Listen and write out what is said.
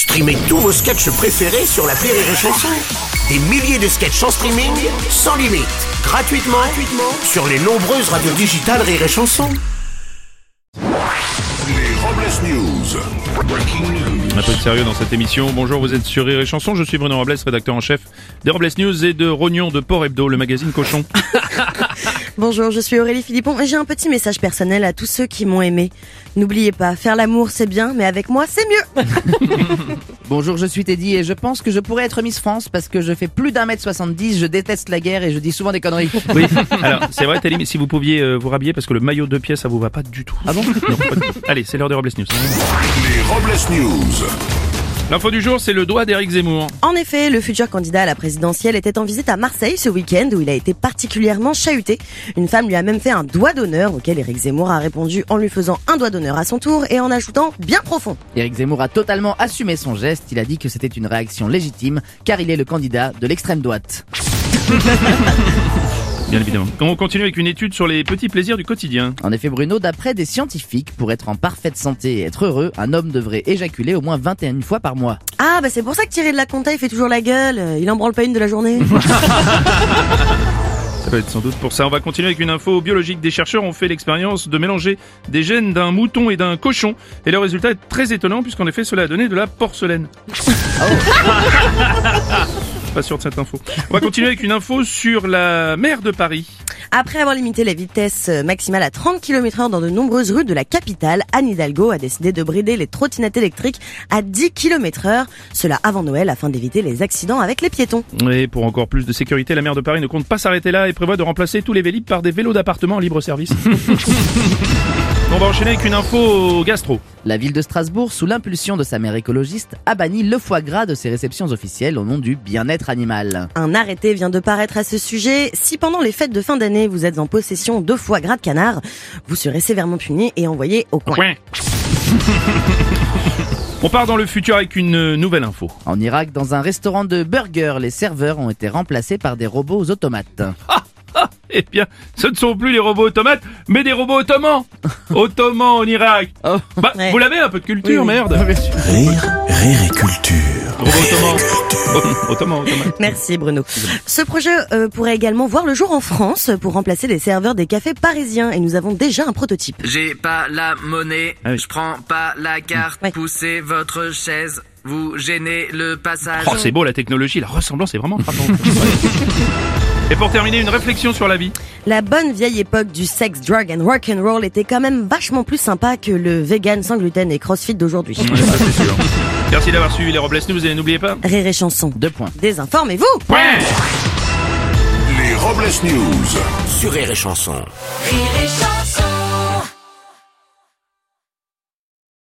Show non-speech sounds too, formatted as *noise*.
Streamez tous vos sketchs préférés sur la Rire et Chanson. Des milliers de sketchs en streaming, sans limite, gratuitement, gratuitement sur les nombreuses radios digitales Rire et Chanson. Les Robles News. Breaking news. Un peu de sérieux dans cette émission. Bonjour, vous êtes sur Rire et Chanson. Je suis Bruno Robles, rédacteur en chef des Robles News et de Rognon de Port Hebdo, le magazine Cochon. *laughs* Bonjour, je suis Aurélie Philippon et j'ai un petit message personnel à tous ceux qui m'ont aimé. N'oubliez pas, faire l'amour c'est bien, mais avec moi c'est mieux. *laughs* Bonjour, je suis Teddy et je pense que je pourrais être Miss France parce que je fais plus d'un mètre 70, je déteste la guerre et je dis souvent des conneries. *laughs* Oui, alors c'est vrai, Tali, mais si vous pouviez euh, vous rhabiller parce que le maillot de pièces ça vous va pas du tout. Ah bon Non. Allez, c'est l'heure des Robles News. Les Robles News. L'info du jour, c'est le doigt d'Éric Zemmour. En effet, le futur candidat à la présidentielle était en visite à Marseille ce week-end où il a été particulièrement chahuté. Une femme lui a même fait un doigt d'honneur auquel Éric Zemmour a répondu en lui faisant un doigt d'honneur à son tour et en ajoutant bien profond. Eric Zemmour a totalement assumé son geste, il a dit que c'était une réaction légitime car il est le candidat de l'extrême droite. *laughs* Bien évidemment. On continue avec une étude sur les petits plaisirs du quotidien. En effet Bruno, d'après des scientifiques, pour être en parfaite santé et être heureux, un homme devrait éjaculer au moins 21 fois par mois. Ah bah c'est pour ça que Thierry de la Conta il fait toujours la gueule, il en branle pas une de la journée. *laughs* Ça peut être sans doute pour ça. On va continuer avec une info biologique. Des chercheurs ont fait l'expérience de mélanger des gènes d'un mouton et d'un cochon. Et le résultat est très étonnant puisqu'en effet cela a donné de la porcelaine. *laughs* *laughs* Pas sûr de cette info. On va continuer avec une info sur la mer de Paris. Après avoir limité la vitesse maximale à 30 km heure dans de nombreuses rues de la capitale, Anne Hidalgo a décidé de brider les trottinettes électriques à 10 km heure. Cela avant Noël afin d'éviter les accidents avec les piétons. Et pour encore plus de sécurité, la maire de Paris ne compte pas s'arrêter là et prévoit de remplacer tous les vélib par des vélos d'appartement en libre service. *laughs* On va enchaîner avec une info gastro. La ville de Strasbourg, sous l'impulsion de sa mère écologiste, a banni le foie gras de ses réceptions officielles au nom du bien-être animal. Un arrêté vient de paraître à ce sujet. Si pendant les fêtes de fin d'année vous êtes en possession de foie gras de canard, vous serez sévèrement puni et envoyé au coin. *laughs* On part dans le futur avec une nouvelle info. En Irak, dans un restaurant de burgers, les serveurs ont été remplacés par des robots automates. Eh bien, ce ne sont plus les robots automates, mais des robots ottomans. *laughs* Ottomans en Irak. Oh. Bah, Ouais. vous l'avez un peu de culture, merde. Rire, rire et culture. Oh, Ottomans, ottomans. Merci Bruno. Ce projet euh, pourrait également voir le jour en France pour remplacer les serveurs des cafés parisiens et nous avons déjà un prototype. J'ai pas la monnaie, Ah oui. je prends pas la carte, Ouais. poussez votre chaise, vous gênez le passage. Oh, c'est beau la technologie, la ressemblance est vraiment frappante. *laughs* Et pour terminer, une réflexion sur la vie. La bonne vieille époque du sex, drug and rock and roll était quand même vachement plus sympa que le vegan sans gluten et crossfit d'aujourd'hui. Ouais, ça, c'est sûr. Merci d'avoir suivi les Robles News et n'oubliez pas. Rire et chanson. Deux points. Désinformez-vous Point Les Robles News. Sur Rire et Chanson. Rire et chanson.